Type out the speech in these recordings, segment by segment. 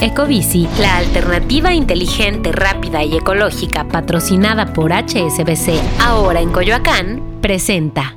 Ecobici, la alternativa inteligente, rápida y ecológica patrocinada por HSBC, ahora en Coyoacán, presenta.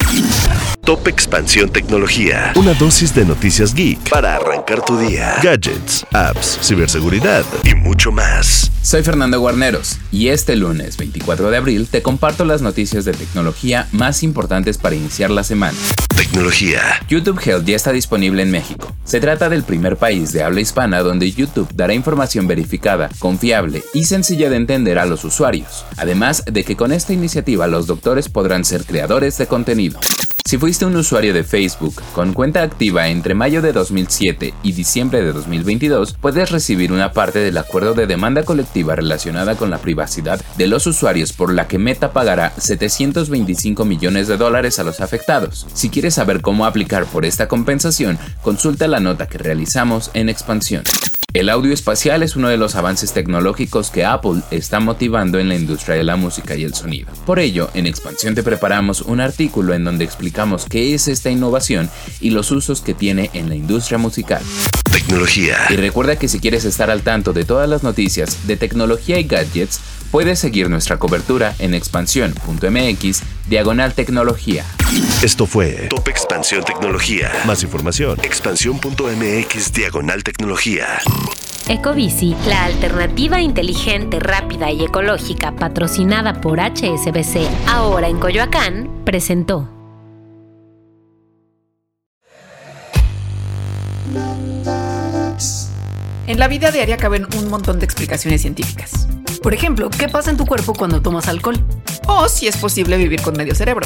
Top Expansión Tecnología. Una dosis de noticias geek para arrancar tu día. Gadgets, apps, ciberseguridad y mucho más. Soy Fernando Guarneros y este lunes 24 de abril te comparto las noticias de tecnología más importantes para iniciar la semana. Tecnología. YouTube Health ya está disponible en México. Se trata del primer país de habla hispana donde YouTube dará información verificada, confiable y sencilla de entender a los usuarios, además de que con esta iniciativa los doctores podrán ser creadores de contenido. Si fuiste un usuario de Facebook con cuenta activa entre mayo de 2007 y diciembre de 2022, puedes recibir una parte del acuerdo de demanda colectiva relacionada con la privacidad de los usuarios por la que Meta pagará 725 millones de dólares a los afectados. Si quieres saber cómo aplicar por esta compensación, consulta la nota que realizamos en expansión. El audio espacial es uno de los avances tecnológicos que Apple está motivando en la industria de la música y el sonido. Por ello, en Expansión te preparamos un artículo en donde explicamos qué es esta innovación y los usos que tiene en la industria musical. Tecnología. Y recuerda que si quieres estar al tanto de todas las noticias de tecnología y gadgets, puedes seguir nuestra cobertura en expansión.mx diagonal tecnología. Esto fue Top Expansión Tecnología. Más información. Expansión.mx diagonal tecnología. Ecobici, la alternativa inteligente, rápida y ecológica patrocinada por HSBC, ahora en Coyoacán, presentó. En la vida diaria caben un montón de explicaciones científicas. Por ejemplo, ¿qué pasa en tu cuerpo cuando tomas alcohol? O si es posible vivir con medio cerebro.